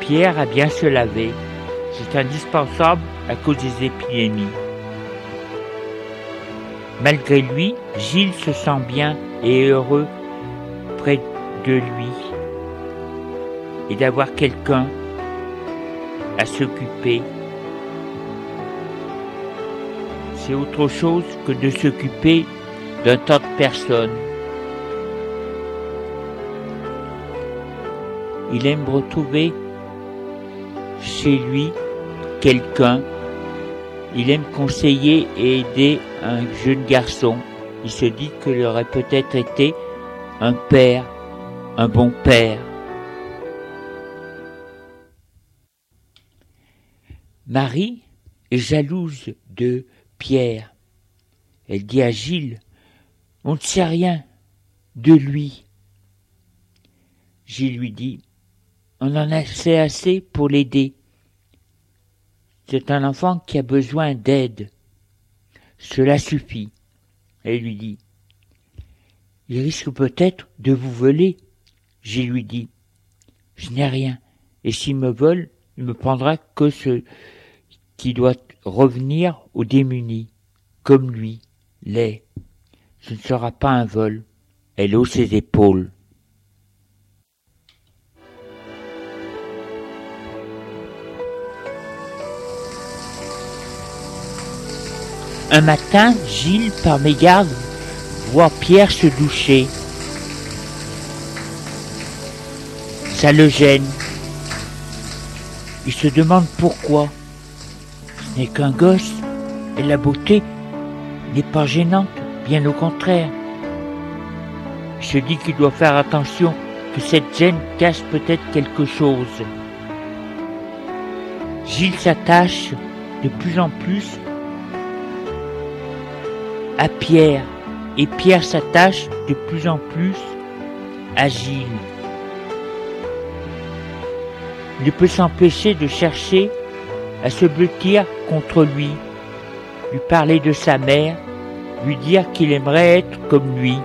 Pierre à bien se laver. C'est indispensable à cause des épidémies. Malgré lui, Gilles se sent bien et heureux près de lui et d'avoir quelqu'un à s'occuper. C'est autre chose que de s'occuper d'un tas de personnes. Il aime retrouver chez lui quelqu'un. Il aime conseiller et aider un jeune garçon. Il se dit qu'il aurait peut-être été un père, un bon père. Marie est jalouse de Pierre. Elle dit à Gilles, on ne sait rien de lui. Gilles lui dit, on en a assez pour l'aider. C'est un enfant qui a besoin d'aide. Cela suffit. Elle lui dit. Il risque peut-être de vous voler. J'ai lui dit. Je n'ai rien. Et s'il me vole, il me prendra que ce qui doit revenir aux démunis, comme lui, l'est. Ce ne sera pas un vol. Elle hausse ses épaules. Un matin, Gilles, par mégarde, voit Pierre se doucher. Ça le gêne. Il se demande pourquoi. Ce n'est qu'un gosse, et la beauté n'est pas gênante, bien au contraire. Il se dit qu'il doit faire attention, que cette gêne cache peut-être quelque chose. Gilles s'attache de plus en plus à Pierre et Pierre s'attache de plus en plus à Gilles. Il ne peut s'empêcher de chercher à se blottir contre lui, lui parler de sa mère, lui dire qu'il aimerait être comme lui.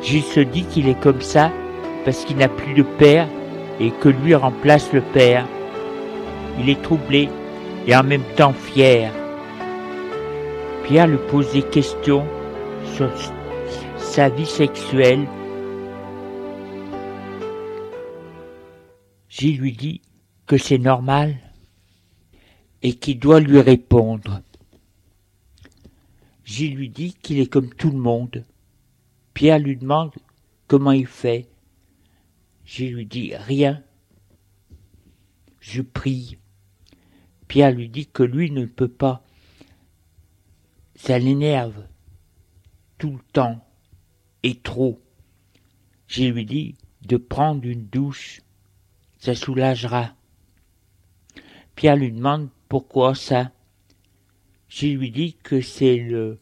Gilles se dit qu'il est comme ça parce qu'il n'a plus de père et que lui remplace le père. Il est troublé et en même temps fier. Pierre lui pose des questions sur sa vie sexuelle. Gilles lui dit que c'est normal et qu'il doit lui répondre. Gilles lui dit qu'il est comme tout le monde. Pierre lui demande comment il fait. Gilles lui dit rien. Je prie. Pierre lui dit que lui ne peut pas ça l'énerve tout le temps et trop. Je lui dis de prendre une douche, ça soulagera. Pierre lui demande pourquoi ça. Je lui dis que c'est le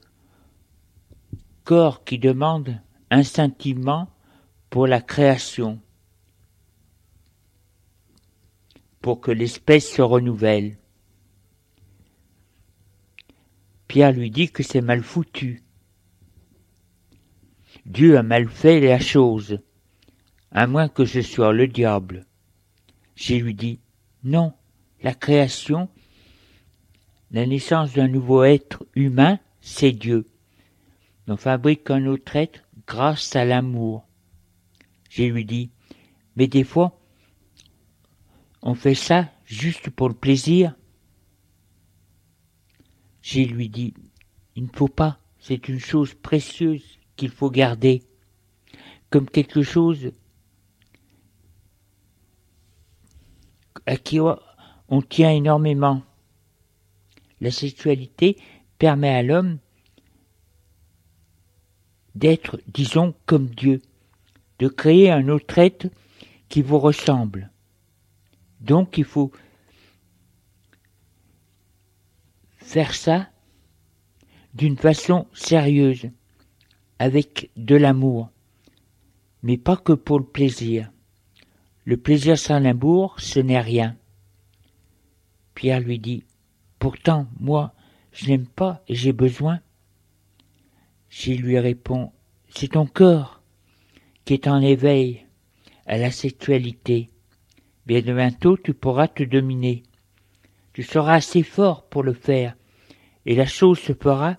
corps qui demande instinctivement pour la création, pour que l'espèce se renouvelle. Pierre lui dit que c'est mal foutu. Dieu a mal fait la chose, à moins que je sois le diable. J'ai lui dit, non, la création, la naissance d'un nouveau être humain, c'est Dieu. On fabrique un autre être grâce à l'amour. J'ai lui dit, mais des fois, on fait ça juste pour le plaisir. J'ai lui dit, il ne faut pas, c'est une chose précieuse qu'il faut garder, comme quelque chose à qui on tient énormément. La sexualité permet à l'homme d'être, disons, comme Dieu, de créer un autre être qui vous ressemble. Donc il faut faire ça d'une façon sérieuse, avec de l'amour, mais pas que pour le plaisir. Le plaisir sans l'amour, ce n'est rien. Pierre lui dit, Pourtant, moi, je n'aime pas et j'ai besoin. Gilles lui répond, C'est ton corps qui est en éveil, à la sexualité. Bien bientôt, tu pourras te dominer. Tu seras assez fort pour le faire, et la chose se fera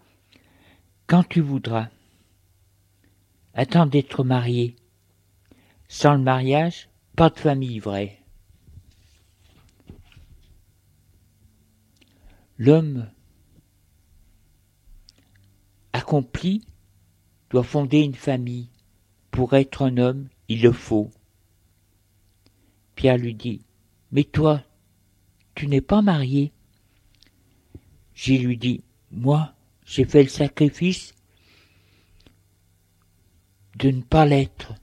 quand tu voudras. Attends d'être marié. Sans le mariage, pas de famille vraie. L'homme accompli doit fonder une famille. Pour être un homme, il le faut. Pierre lui dit, Mais toi, tu n'es pas marié. Gilles lui dit, Moi, j'ai fait le sacrifice de ne pas l'être.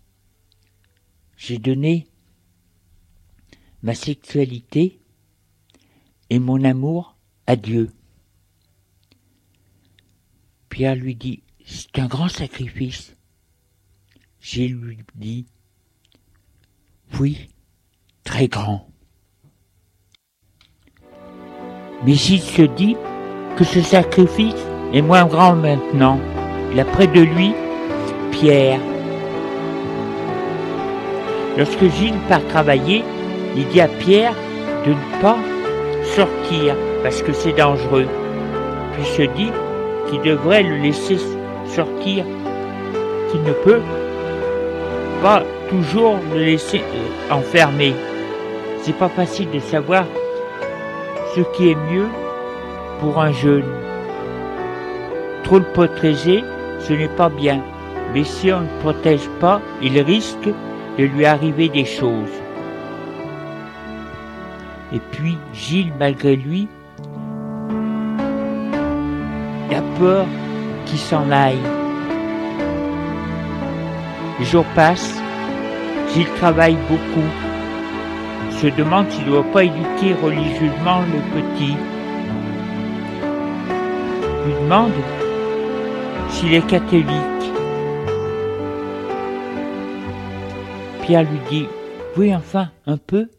J'ai donné ma sexualité et mon amour à Dieu. Pierre lui dit, c'est un grand sacrifice. Gilles lui dit, oui, très grand. Mais Gilles se dit que ce sacrifice est moins grand maintenant. Il a près de lui Pierre. Lorsque Gilles part travailler, il dit à Pierre de ne pas sortir parce que c'est dangereux. Puis se dit qu'il devrait le laisser sortir, qu'il ne peut pas toujours le laisser euh, enfermer. C'est pas facile de savoir ce qui est mieux pour un jeune. Trop le protéger, ce n'est pas bien. Mais si on ne protège pas, il risque de lui arriver des choses. Et puis Gilles, malgré lui, a peur qu'il s'en aille. Les jours passent, Gilles travaille beaucoup, se demande s'il ne doit pas éduquer religieusement le petit. Il lui demande s'il est catholique. Pierre lui dit, oui enfin, un peu.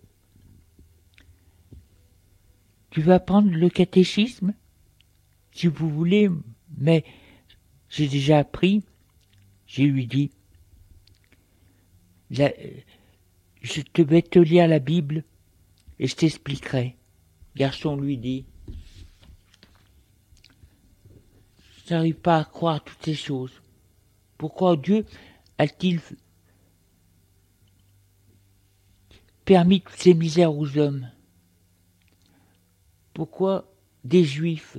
Tu vas prendre le catéchisme? Si vous voulez, mais j'ai déjà appris. J'ai lui dit, je te vais te lire la Bible et je t'expliquerai. Garçon lui dit, je n'arrive pas à croire toutes ces choses. Pourquoi Dieu a-t-il permis toutes ces misères aux hommes? Pourquoi des juifs?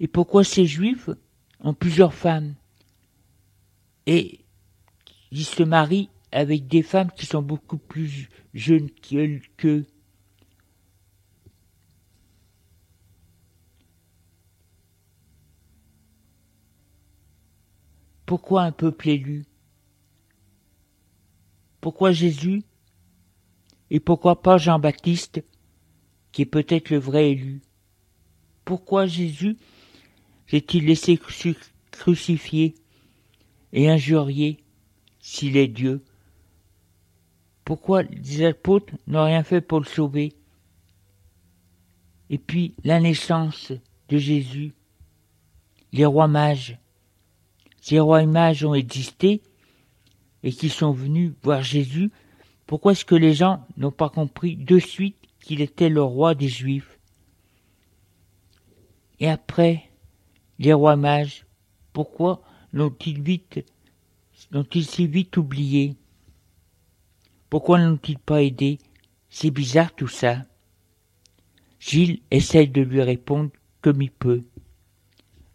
Et pourquoi ces juifs ont plusieurs femmes? Et ils se marient avec des femmes qui sont beaucoup plus jeunes qu'eux Pourquoi un peuple élu? Pourquoi Jésus? Et pourquoi pas Jean-Baptiste, qui est peut-être le vrai élu? Pourquoi Jésus s'est-il laissé crucifier et injurier s'il est Dieu. Pourquoi les apôtres n'ont rien fait pour le sauver? Et puis la naissance de Jésus, les rois mages. Ces rois mages ont existé, et qui sont venus voir Jésus, pourquoi est-ce que les gens n'ont pas compris de suite qu'il était le roi des Juifs? Et après, les rois mages, pourquoi l'ont-ils vite, l'ont-ils si vite oublié Pourquoi n'ont-ils pas aidé? C'est bizarre tout ça. Gilles essaye de lui répondre comme il peut.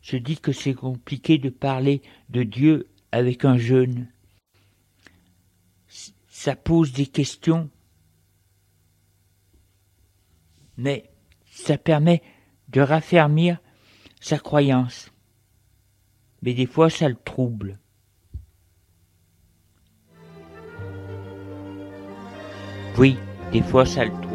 Je dis que c'est compliqué de parler de Dieu avec un jeune ça pose des questions, mais ça permet de raffermir sa croyance. Mais des fois, ça le trouble. Oui, des fois, ça le trouble.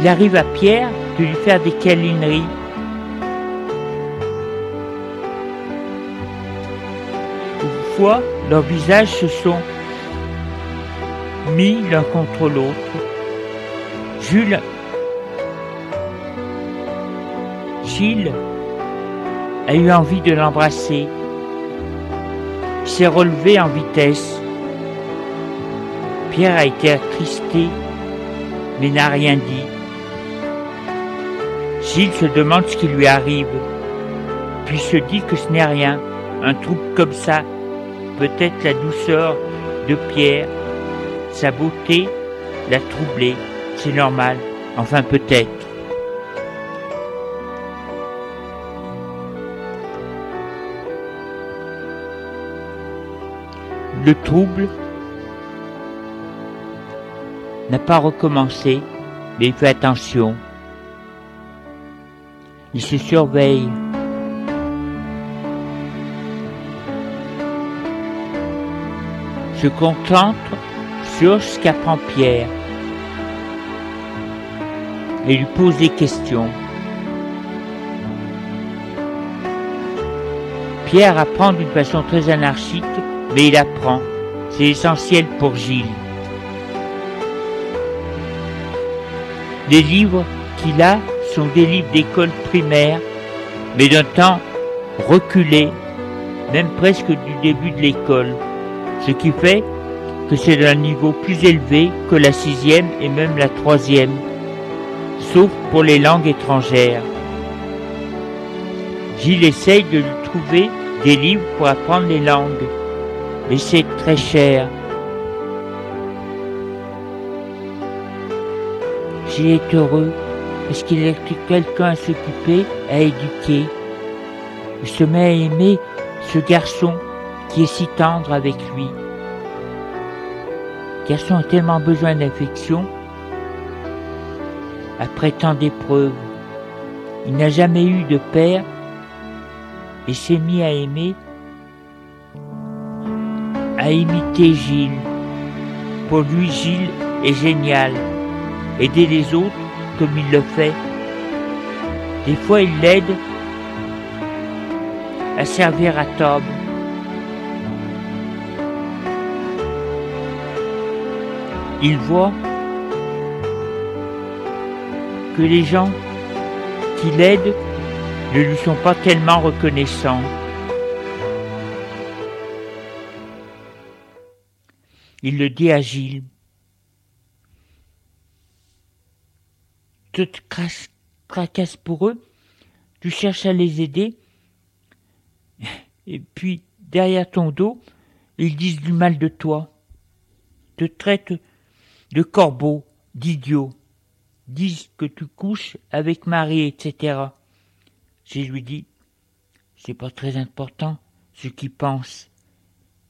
Il arrive à Pierre de lui faire des câlineries. Une fois, leurs visages se sont mis l'un contre l'autre. Jules, Gilles a eu envie de l'embrasser. S'est relevé en vitesse. Pierre a été attristé, mais n'a rien dit. Gilles se demande ce qui lui arrive, puis se dit que ce n'est rien, un trouble comme ça, peut-être la douceur de Pierre, sa beauté l'a troublé, c'est normal, enfin peut-être. Le trouble n'a pas recommencé, mais il fait attention. Il se surveille. Se concentre sur ce qu'apprend Pierre et lui pose des questions. Pierre apprend d'une façon très anarchique, mais il apprend. C'est essentiel pour Gilles. Les livres qu'il a sont des livres d'école primaire, mais d'un temps reculé, même presque du début de l'école, ce qui fait que c'est d'un niveau plus élevé que la sixième et même la troisième, sauf pour les langues étrangères. Gilles essaye de lui trouver des livres pour apprendre les langues, mais c'est très cher. Gilles est heureux parce qu'il a quelqu'un à s'occuper, à éduquer. Il se met à aimer ce garçon qui est si tendre avec lui. Le garçon a tellement besoin d'affection après tant d'épreuves. Il n'a jamais eu de père et s'est mis à aimer, à imiter Gilles. Pour lui, Gilles est génial. Aider les autres comme il le fait. Des fois, il l'aide à servir à table. Il voit que les gens qui l'aident ne lui sont pas tellement reconnaissants. Il le dit à Gilles. Tu te cracasses pour eux, tu cherches à les aider, et puis derrière ton dos, ils disent du mal de toi, te traitent de corbeau, d'idiot, disent que tu couches avec Marie, etc. Je lui dis, c'est pas très important ce qu'ils pensent,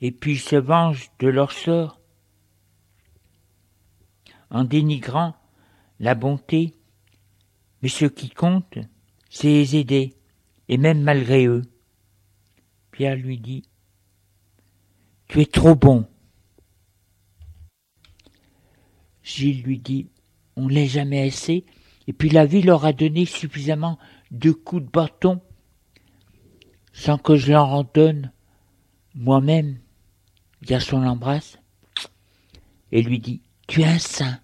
et puis ils se vengent de leur sort en dénigrant la bonté, mais ce qui compte, c'est les aider, et même malgré eux. Pierre lui dit, Tu es trop bon. Gilles lui dit, On l'est jamais assez, et puis la vie leur a donné suffisamment de coups de bâton sans que je leur en donne moi-même. Garçon l'embrasse et lui dit, Tu es un saint.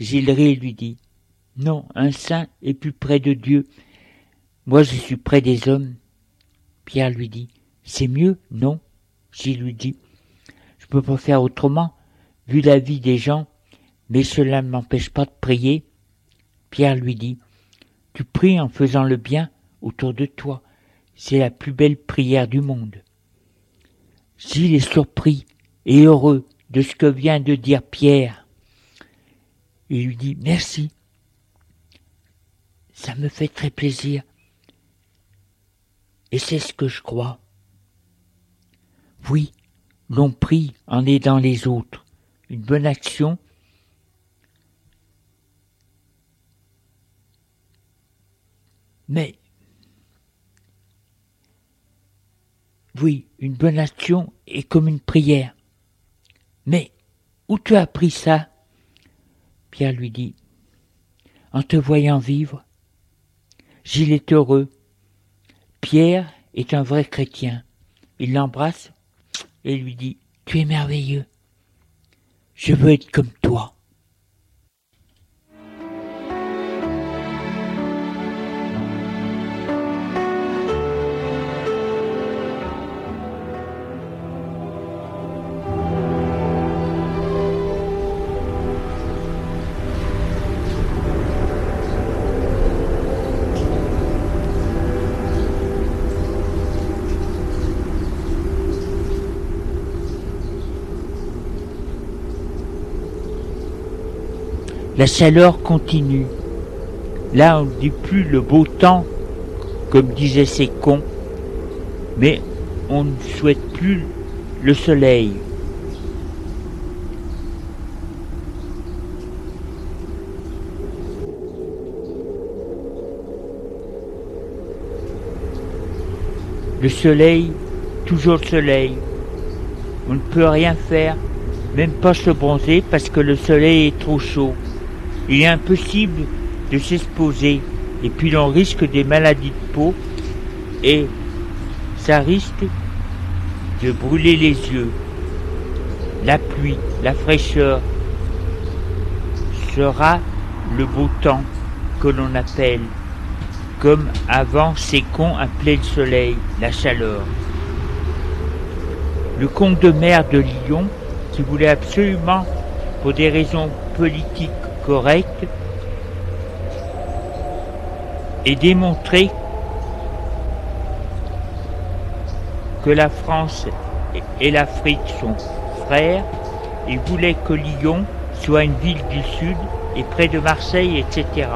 Et lui dit, Non, un saint est plus près de Dieu. Moi je suis près des hommes. Pierre lui dit, C'est mieux, non? Gilles lui dit, Je peux pas faire autrement, vu la vie des gens, mais cela ne m'empêche pas de prier. Pierre lui dit, Tu pries en faisant le bien autour de toi. C'est la plus belle prière du monde. Gilles est surpris et heureux de ce que vient de dire Pierre. Il lui dit Merci. Ça me fait très plaisir. Et c'est ce que je crois. Oui, l'on prie en aidant les autres. Une bonne action Mais, oui, une bonne action est comme une prière. Mais, où tu as appris ça? Pierre lui dit, en te voyant vivre. Gilles est heureux. Pierre est un vrai chrétien. Il l'embrasse et lui dit, tu es merveilleux. Je veux être comme toi. La chaleur continue. Là, on ne dit plus le beau temps, comme disaient ces cons, mais on ne souhaite plus le soleil. Le soleil, toujours le soleil. On ne peut rien faire, même pas se bronzer parce que le soleil est trop chaud. Il est impossible de s'exposer et puis l'on risque des maladies de peau et ça risque de brûler les yeux. La pluie, la fraîcheur sera le beau temps que l'on appelle comme avant ces cons appelaient le soleil, la chaleur. Le comte de maire de Lyon, qui voulait absolument, pour des raisons politiques et démontrer que la France et l'Afrique sont frères, il voulait que Lyon soit une ville du Sud et près de Marseille, etc.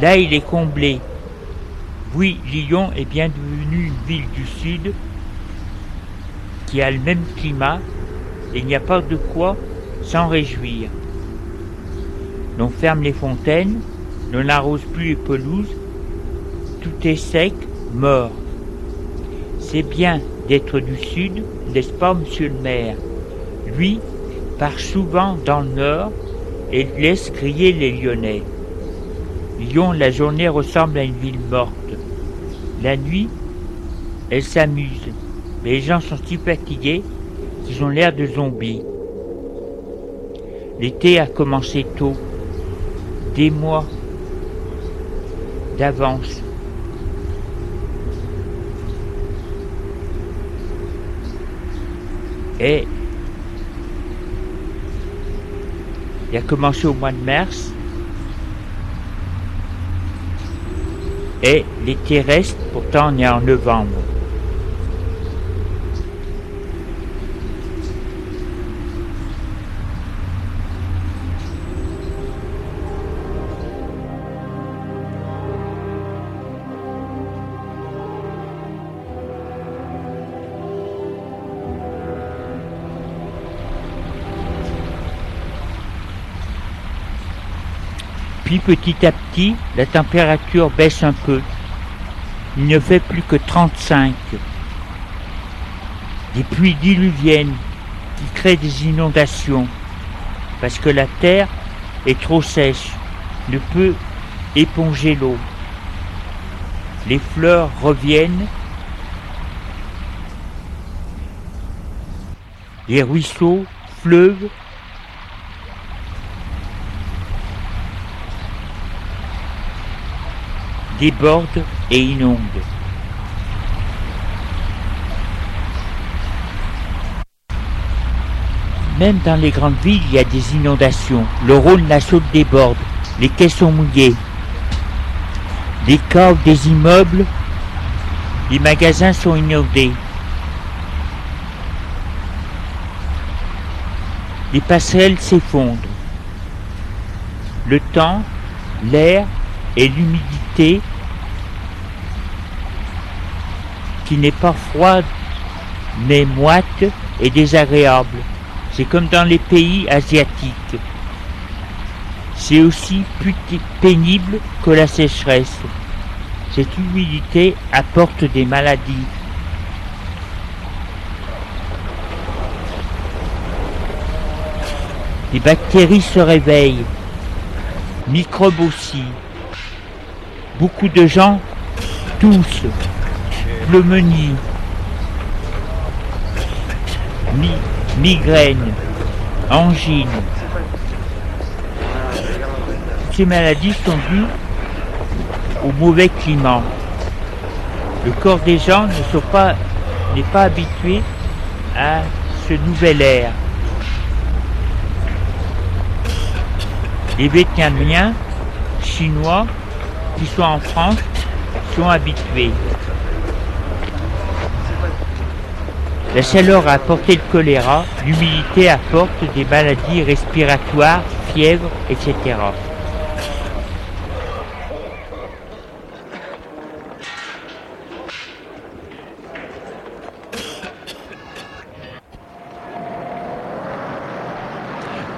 Là, il est comblé. Oui, Lyon est bien devenue une ville du Sud qui a le même climat et il n'y a pas de quoi s'en réjouir. L'on ferme les fontaines, l'on n'arrose plus les pelouses, tout est sec, mort. C'est bien d'être du Sud, n'est-ce pas, monsieur le maire? Lui part souvent dans le Nord et laisse crier les Lyonnais. Lyon, la journée ressemble à une ville morte. La nuit, elle s'amuse, mais les gens sont si fatigués qu'ils ont l'air de zombies. L'été a commencé tôt, des mois d'avance. Et il a commencé au mois de mars et l'été reste, pourtant on est en novembre. Puis petit à petit, la température baisse un peu. Il ne fait plus que 35. Des pluies diluviennes qui créent des inondations parce que la terre est trop sèche, ne peut éponger l'eau. Les fleurs reviennent, les ruisseaux, fleuves déborde et inonde. Même dans les grandes villes, il y a des inondations. Le Rhône, la Saône déborde. Les quais sont mouillés. Les caves des immeubles, les magasins sont inondés. Les passerelles s'effondrent. Le temps, l'air et l'humidité qui n'est pas froide mais moite et désagréable. C'est comme dans les pays asiatiques. C'est aussi plus pénible que la sécheresse. Cette humidité apporte des maladies. Les bactéries se réveillent, microbes aussi. Beaucoup de gens toussent, pneumonie, mi migraine, angine. Ces maladies sont dues au mauvais climat. Le corps des gens n'est pas habitué à ce nouvel air. Les Vietnamiens, Chinois, qui sont en France sont habitués. La chaleur a apporté le choléra, l'humidité apporte des maladies respiratoires, fièvre, etc.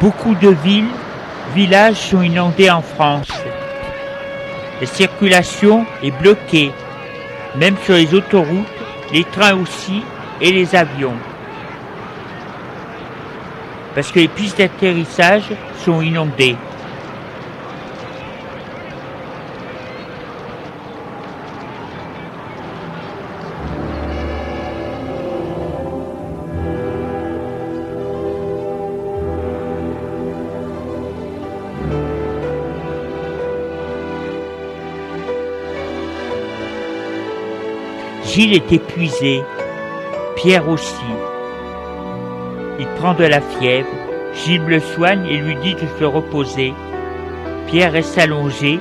Beaucoup de villes, villages sont inondés en France. La circulation est bloquée, même sur les autoroutes, les trains aussi et les avions. Parce que les pistes d'atterrissage sont inondées. Gilles est épuisé, Pierre aussi. Il prend de la fièvre, Gilles le soigne et lui dit de se reposer. Pierre reste allongé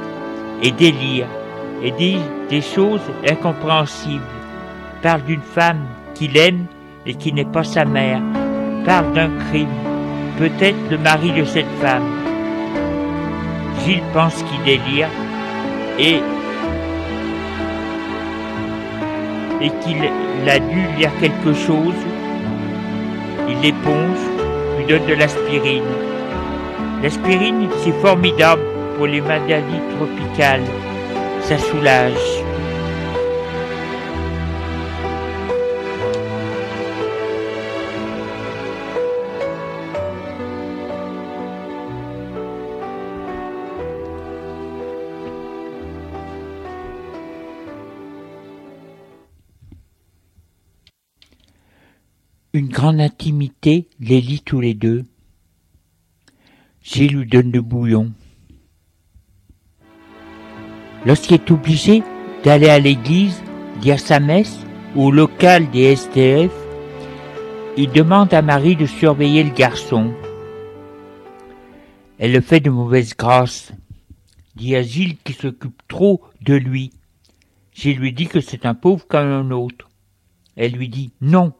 et délire, et dit des choses incompréhensibles. Parle d'une femme qu'il aime et qui n'est pas sa mère. Parle d'un crime, peut-être le mari de cette femme. Gilles pense qu'il délire et et qu'il a dû lire quelque chose, il l'éponge, lui donne de l'aspirine. L'aspirine, c'est formidable pour les maladies tropicales. Ça soulage. Une grande intimité les lie tous les deux. Gilles lui donne le bouillon. Lorsqu'il est obligé d'aller à l'église, dire sa messe ou au local des STF, il demande à Marie de surveiller le garçon. Elle le fait de mauvaise grâce, dit à Gilles qui s'occupe trop de lui. Gilles lui dit que c'est un pauvre comme un autre. Elle lui dit non,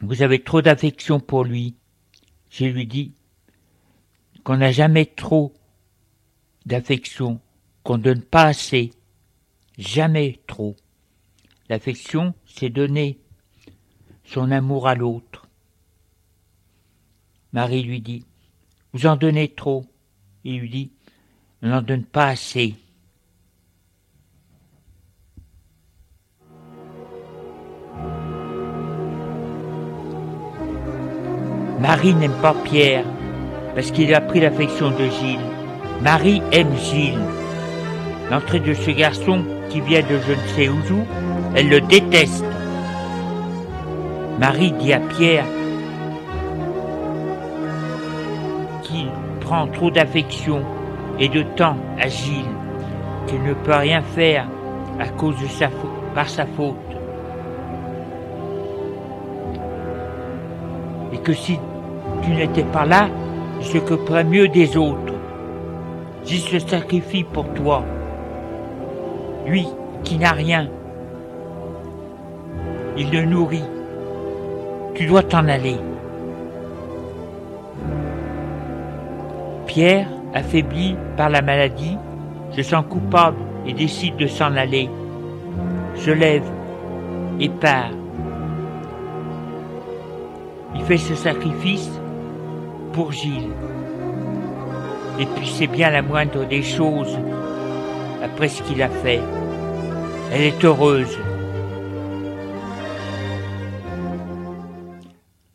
vous avez trop d'affection pour lui. Je lui dis qu'on n'a jamais trop d'affection, qu'on donne pas assez. Jamais trop. L'affection, c'est donner son amour à l'autre. Marie lui dit, vous en donnez trop. Il lui dit, on n'en donne pas assez. Marie n'aime pas Pierre parce qu'il a pris l'affection de Gilles. Marie aime Gilles. L'entrée de ce garçon qui vient de je ne sais où, elle le déteste. Marie dit à Pierre qu'il prend trop d'affection et de temps à Gilles, qu'il ne peut rien faire à cause de sa par sa faute. Et que si tu n'étais pas là, il s'occuperait mieux des autres. J'y se sacrifie pour toi. Lui qui n'a rien, il le nourrit. Tu dois t'en aller. Pierre, affaibli par la maladie, se sent coupable et décide de s'en aller. Se lève et part. Il fait ce sacrifice pour Gilles. Et puis c'est bien la moindre des choses après ce qu'il a fait. Elle est heureuse.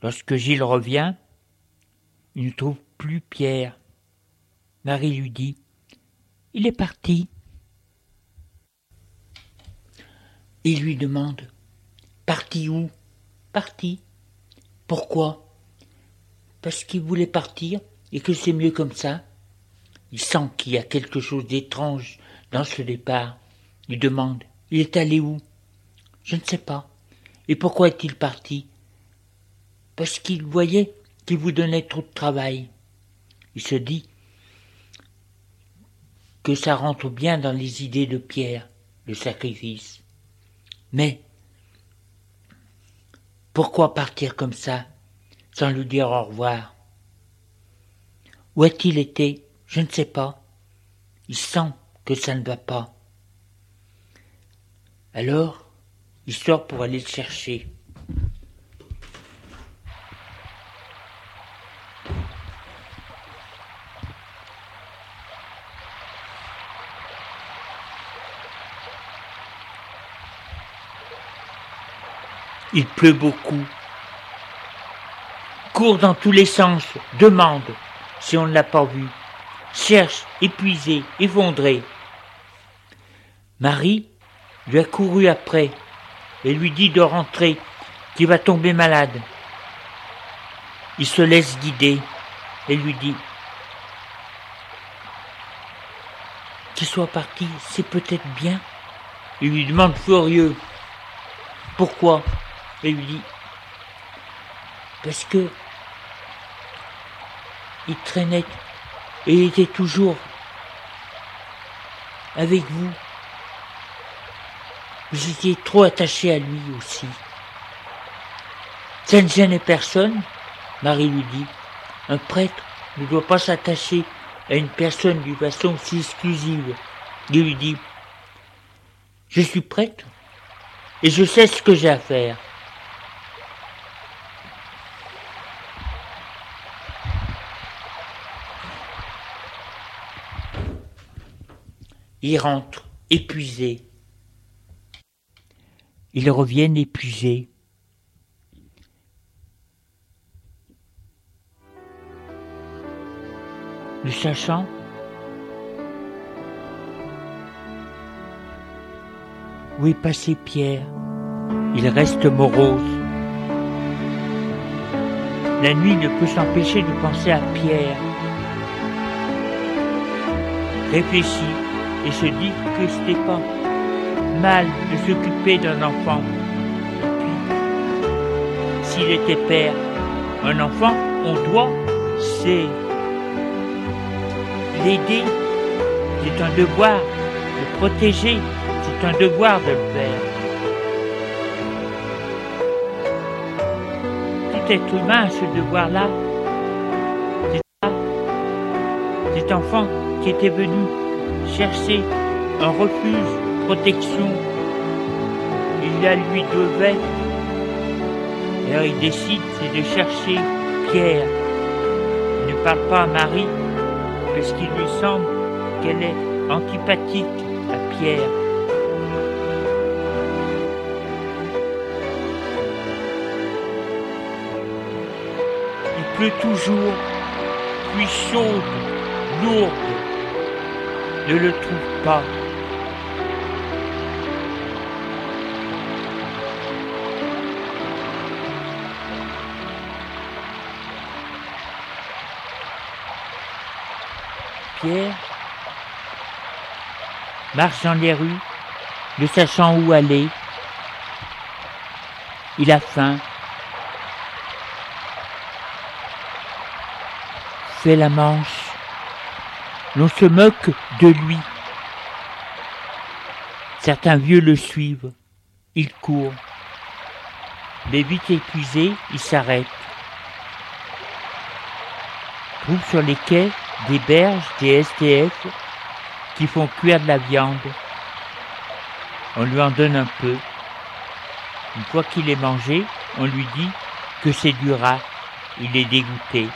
Lorsque Gilles revient, il ne trouve plus Pierre. Marie lui dit Il est parti. Il lui demande Parti où? Parti. Pourquoi? Parce qu'il voulait partir et que c'est mieux comme ça. Il sent qu'il y a quelque chose d'étrange dans ce départ. Il demande Il est allé où? Je ne sais pas. Et pourquoi est-il parti? Parce qu'il voyait qu'il vous donnait trop de travail. Il se dit que ça rentre bien dans les idées de Pierre, le sacrifice. Mais pourquoi partir comme ça? Sans lui dire au revoir. Où a-t-il été? Je ne sais pas. Il sent que ça ne va pas. Alors, il sort pour aller le chercher. Il pleut beaucoup. Court dans tous les sens, demande si on ne l'a pas vu. Cherche, épuisé, effondré. Marie lui a couru après et lui dit de rentrer, qu'il va tomber malade. Il se laisse guider et lui dit Qu'il soit parti, c'est peut-être bien. Il lui demande furieux Pourquoi? Et lui dit Parce que il traînait et il était toujours avec vous. Vous étiez trop attaché à lui aussi. Ça ne gênait personne, Marie lui dit. Un prêtre ne doit pas s'attacher à une personne d'une façon si exclusive. Il lui dit, je suis prêtre et je sais ce que j'ai à faire. Ils rentrent, épuisés. Ils reviennent épuisés. Le sachant, où est passé Pierre Il reste morose. La nuit ne peut s'empêcher de penser à Pierre. Réfléchis et se dit que c'était pas mal de s'occuper d'un enfant. Et puis, s'il était père, un enfant, on doit, c'est l'aider, c'est un devoir, le protéger, c'est un devoir de le faire. Tout être humain a ce devoir-là. Cet enfant qui était venu chercher un refuge, protection. Il la lui devait. Alors il décide, de chercher Pierre. Il ne parle pas à Marie, parce qu'il lui semble qu'elle est antipathique à Pierre. Il pleut toujours, puis chaude, lourde, ne le trouve pas. Pierre marche dans les rues, ne sachant où aller. Il a faim. Fait la manche. L'on se moque de lui. Certains vieux le suivent. Il court. Mais vite épuisé, il s'arrête. Trouve sur les quais des berges, des STF qui font cuire de la viande. On lui en donne un peu. Une fois qu'il est mangé, on lui dit que c'est du rat. Il est dégoûté.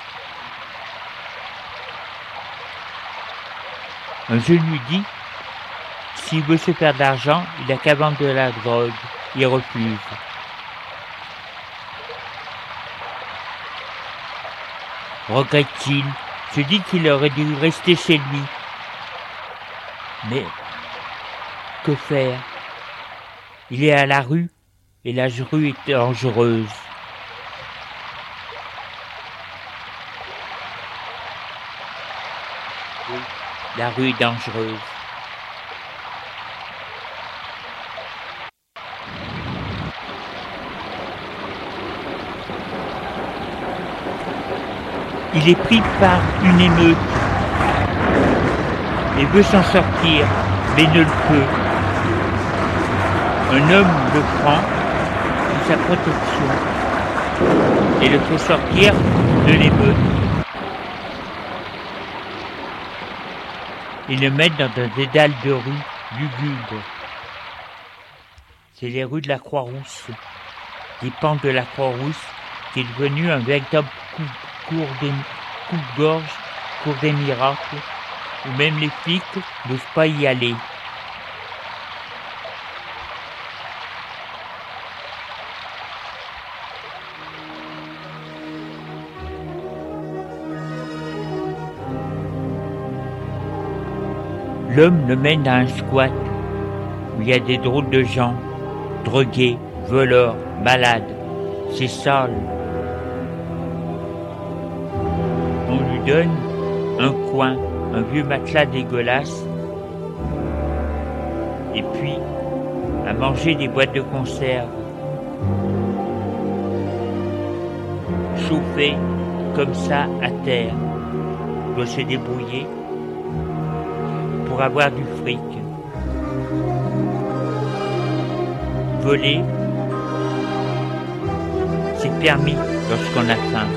Un jeune lui dit s'il veut se faire d'argent, il n'a qu'à vendre de la drogue. Il refuse. Regrette-t-il Se dit qu'il aurait dû rester chez lui. Mais que faire? Il est à la rue et la rue est dangereuse. Oui, la rue dangereuse. Il est pris par une émeute et veut s'en sortir, mais ne le peut. Un homme le prend sous sa protection et le fait sortir de l'émeute. Ils le mettent dans un dédale de rue lugubre. C'est les rues de la Croix-Rousse, des pentes de la Croix-Rousse, qui est devenu un véritable cours de, gorge, cours des miracles, où même les flics n'osent pas y aller. L'homme le mène à un squat où il y a des drôles de gens, drogués, voleurs, malades. C'est sale. On lui donne un coin, un vieux matelas dégueulasse, et puis à manger des boîtes de conserve. Chauffé comme ça à terre, doit se débrouiller pour avoir du fric. Voler, c'est permis lorsqu'on a faim.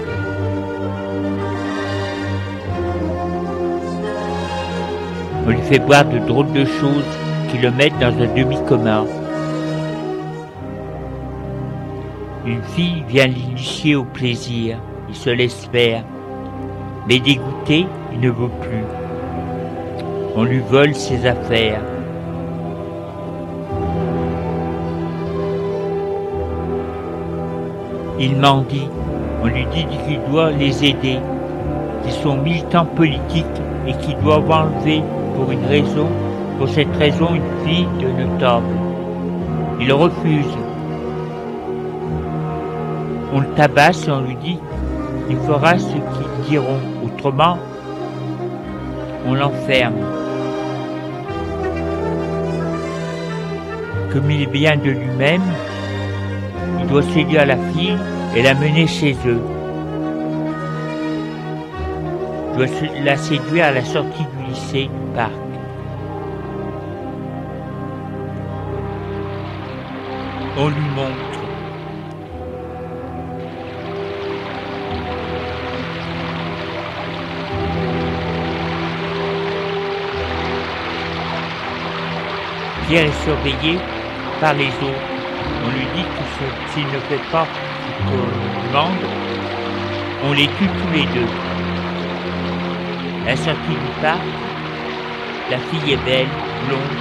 On lui fait boire de drôles de choses qui le mettent dans un demi-commun. Une fille vient l'initier au plaisir, il se laisse faire, mais dégoûté, il ne veut plus on lui vole ses affaires. Il mendie, on lui dit qu'il doit les aider, qu'ils sont militants politiques et qu'ils doivent enlever pour une raison, pour cette raison, une fille de notable. Il refuse. On le tabasse et on lui dit qu'il fera ce qu'ils diront, autrement on l'enferme. Comme il est bien de lui-même, il doit séduire la fille et la mener chez eux. Il doit la séduire à la sortie du lycée du parc. On lui montre Pierre est surveillé par les autres. On lui dit que s'il ne fait pas ce qu'on demande, on les tue tous les deux. La sortie du la fille est belle, blonde,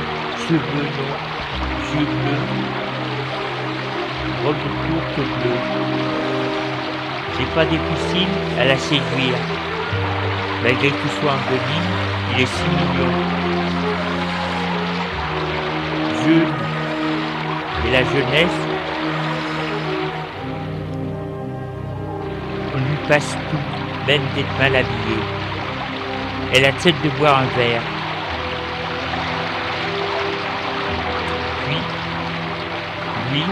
cheveux noirs, yeux bleus, robe courte bleue. C'est pas difficile à la séduire. Malgré qu'il soit en Denis, il est si mignon et la jeunesse, on lui passe tout, même d'être mal habillé. Elle accepte de boire un verre. Puis, lui,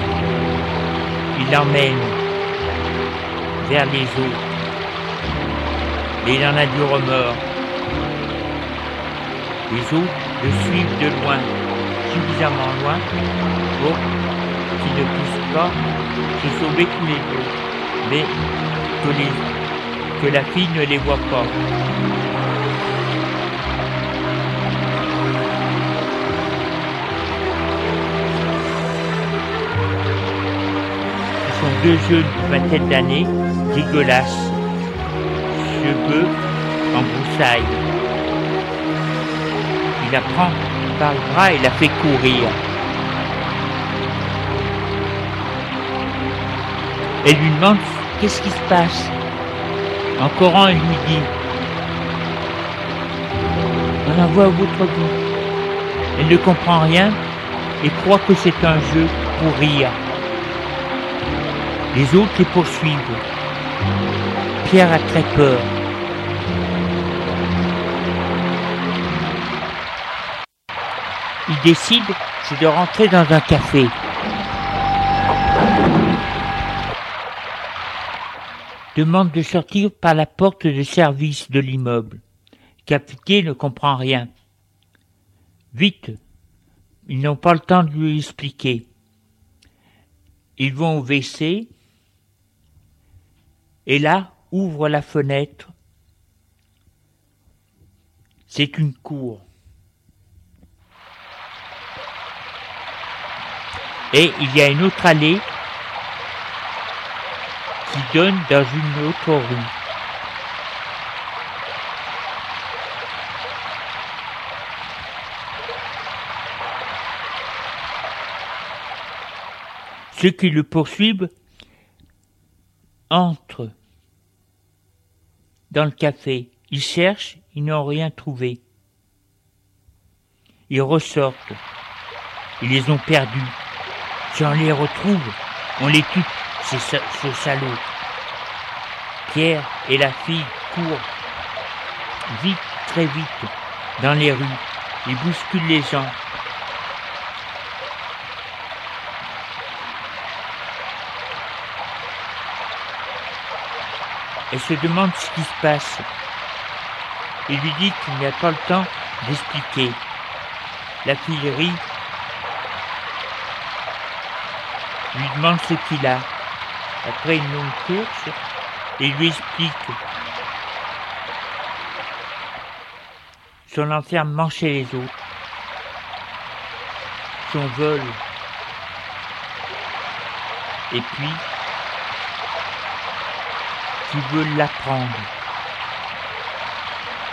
il l'emmène vers les eaux. Et il en a du remords. Les autres le suivent de loin suffisamment loin pour ne puissent pas se sauver tous les deux, mais que, que la fille ne les voit pas. Ce sont deux jeunes de vingtaine d'années, dégueulasses, cheveux en broussailles. Il apprend par le bras et la fait courir. Elle lui demande qu'est-ce qui se passe? En Coran, elle lui dit On envoie votre bout. Elle ne comprend rien et croit que c'est un jeu pour rire. Les autres les poursuivent. Pierre a très peur. il décide, de rentrer dans un café. demande de sortir par la porte de service de l'immeuble. Capité ne comprend rien. Vite. Ils n'ont pas le temps de lui expliquer. Ils vont au WC et là ouvre la fenêtre. C'est une cour. Et il y a une autre allée donne dans une autre rue. Ceux qui le poursuivent entrent dans le café. Ils cherchent, ils n'ont rien trouvé. Ils ressortent. Ils les ont perdus. Si on les retrouve, on les tue, ces, ce. Pierre et la fille courent vite, très vite, dans les rues. Ils bousculent les gens. Elle se demande ce qui se passe. Il lui dit qu'il n'y a pas le temps d'expliquer. La fille rit, lui demande ce qu'il a. Après une longue course, il lui explique son enfermement chez les autres, son vol, et puis tu veux l'apprendre.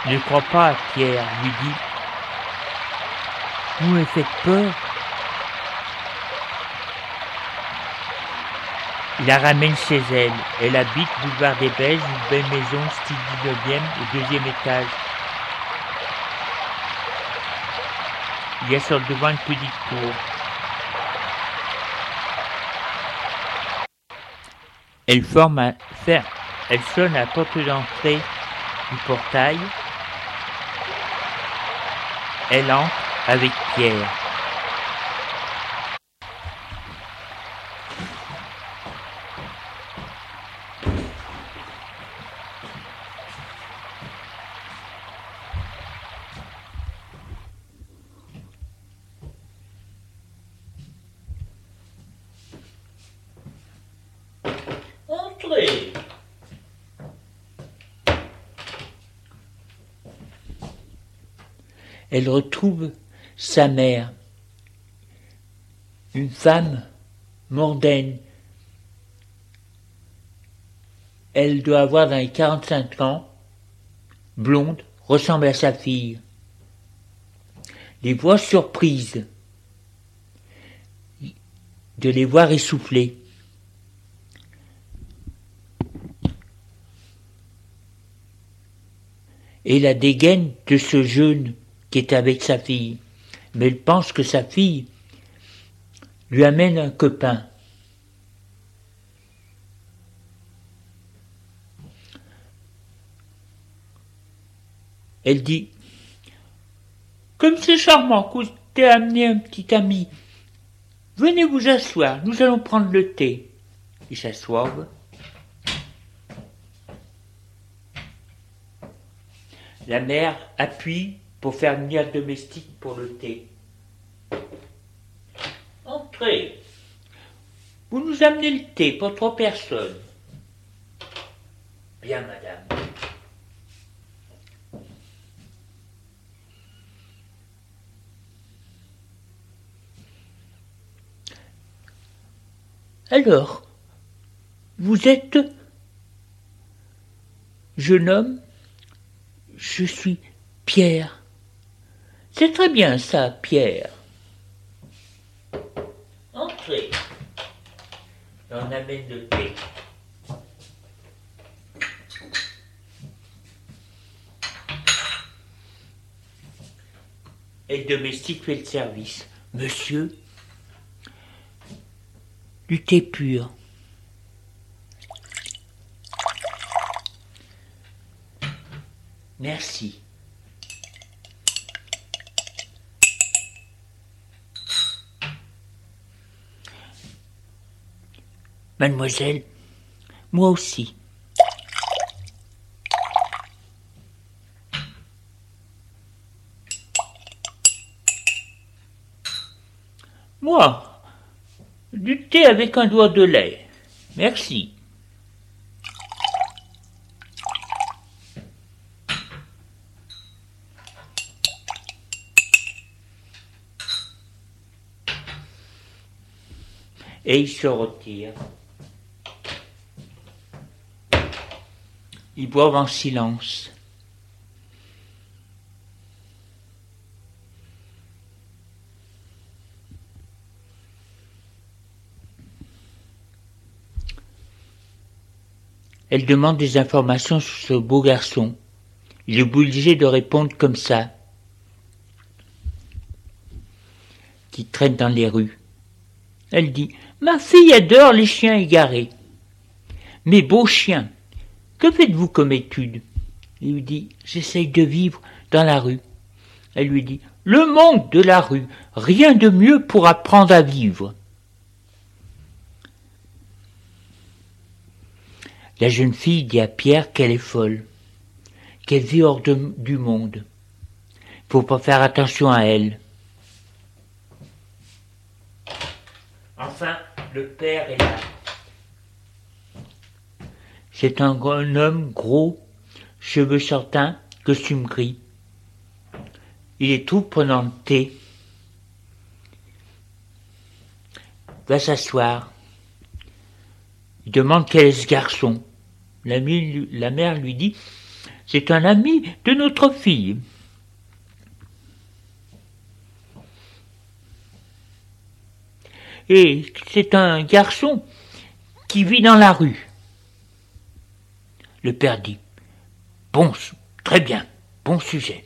Ne crois pas, Pierre, lui dit. Vous me faites peur. La ramène chez elle. Elle habite boulevard des Belges, une belle maison style 19e au deuxième étage. Il y a sur le devant une petite cour. Elle elle sonne à la porte d'entrée du portail. Elle entre avec Pierre. Elle retrouve sa mère, une femme mondaine. Elle doit avoir dans les 45 ans, blonde, ressemble à sa fille. Les voix surprises de les voir essouffler. Et la dégaine de ce jeune qui est avec sa fille. Mais il pense que sa fille lui amène un copain. Elle dit Comme c'est charmant que t'aies amené un petit ami. Venez vous asseoir, nous allons prendre le thé. Ils s'assoient. La mère appuie pour faire venir le domestique pour le thé. Entrez. Vous nous amenez le thé pour trois personnes. Bien, madame. Alors, vous êtes jeune homme Je suis Pierre. C'est très bien ça, Pierre. Entrez. On amène le thé. Et le domestique fait le service. Monsieur, du thé pur. Merci. Mademoiselle, moi aussi. Moi, du thé avec un doigt de lait. Merci. et ils se retirent. Boivent en silence. Elle demande des informations sur ce beau garçon. Il est obligé de répondre comme ça. Qui traîne dans les rues. Elle dit Ma fille adore les chiens égarés. Mes beaux chiens, que faites-vous comme étude? Il lui dit J'essaye de vivre dans la rue. Elle lui dit Le monde de la rue, rien de mieux pour apprendre à vivre. La jeune fille dit à Pierre qu'elle est folle, qu'elle vit hors du monde. Il faut pas faire attention à elle. Enfin, le père est là. C'est un homme gros, cheveux châtains, costume gris. Il est tout prenant le thé. Va s'asseoir. Il demande quel est ce garçon. La, mère lui dit C'est un ami de notre fille. Et c'est un garçon qui vit dans la rue. Le père dit Bon, très bien, bon sujet.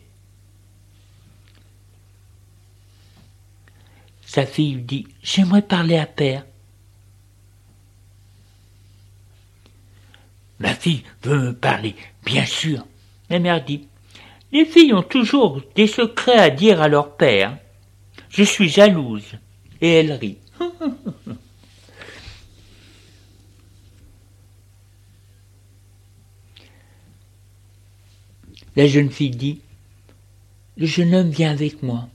Sa fille dit J'aimerais parler à père. Ma fille veut me parler, bien sûr. La mère dit Les filles ont toujours des secrets à dire à leur père. Je suis jalouse. Et elle rit. La jeune fille dit Le jeune homme vient avec moi.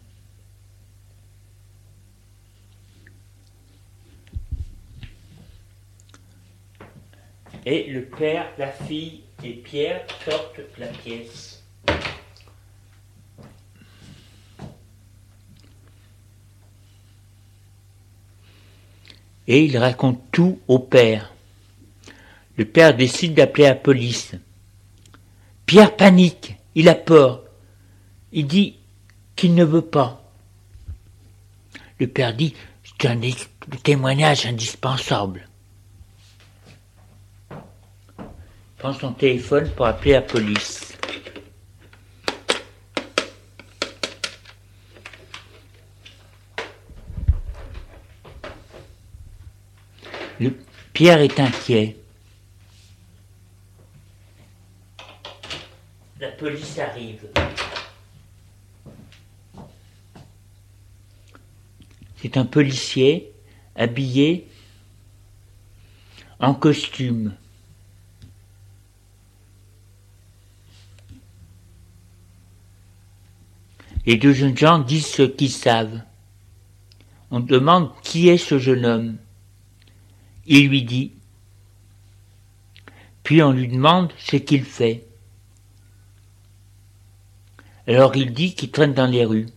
Et le père, la fille et Pierre sortent la pièce. Et il raconte tout au père. Le père décide d'appeler la police. Pierre panique, il a peur. Il dit qu'il ne veut pas. Le père dit, c'est un témoignage indispensable. prend son téléphone pour appeler la police. Pierre est inquiet. Police arrive. C'est un policier habillé en costume. Les deux jeunes gens disent ce qu'ils savent. On demande qui est ce jeune homme. Il lui dit. Puis on lui demande ce qu'il fait. Alors il dit qu'il traîne dans les rues.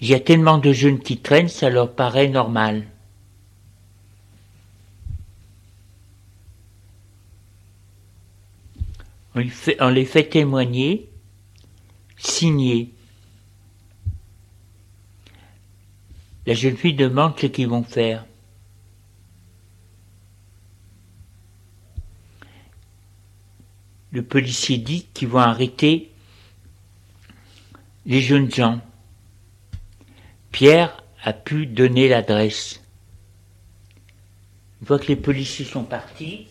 Il y a tellement de jeunes qui traînent, ça leur paraît normal. On, les fait témoigner signé. La jeune fille demande ce qu'ils vont faire. Le policier dit qu'ils vont arrêter les jeunes gens. Pierre a pu donner l'adresse. Une fois que les policiers sont partis,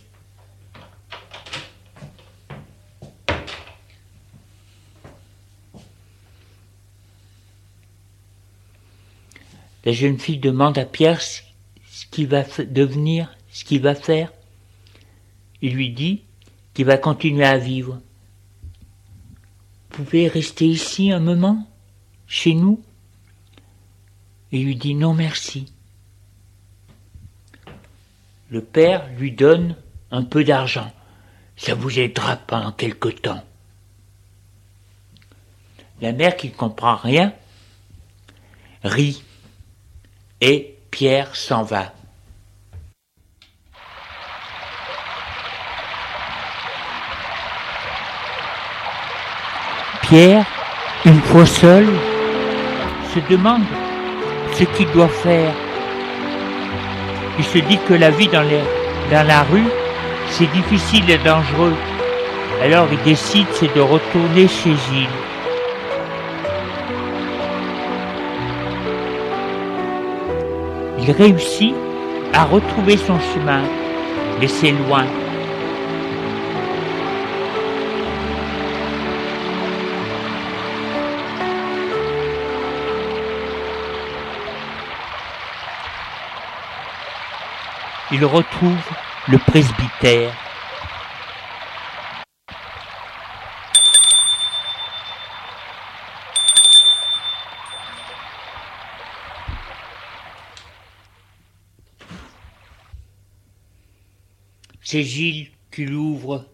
La jeune fille demande à Pierre ce qu'il va devenir, ce qu'il va faire. Il lui dit qu'il va continuer à vivre. Vous pouvez rester ici un moment, chez nous Il lui dit non merci. Le père lui donne un peu d'argent. Ça vous aidera pendant quelque temps. La mère qui ne comprend rien rit et Pierre s'en va. Pierre, une fois seul, se demande ce qu'il doit faire. Il se dit que la vie dans, la rue, c'est difficile et dangereux. Alors il décide c'est de retourner chez Gilles. Il réussit à retrouver son chemin, mais c'est loin. Il retrouve le presbytère. C'est Gilles qui l'ouvre.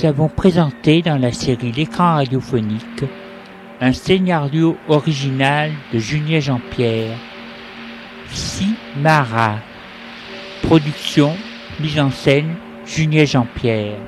Nous avons présenté dans la série L'écran radiophonique un scénario original de Julien Jean-Pierre, Simara. Production, mise en scène, Julien Jean-Pierre.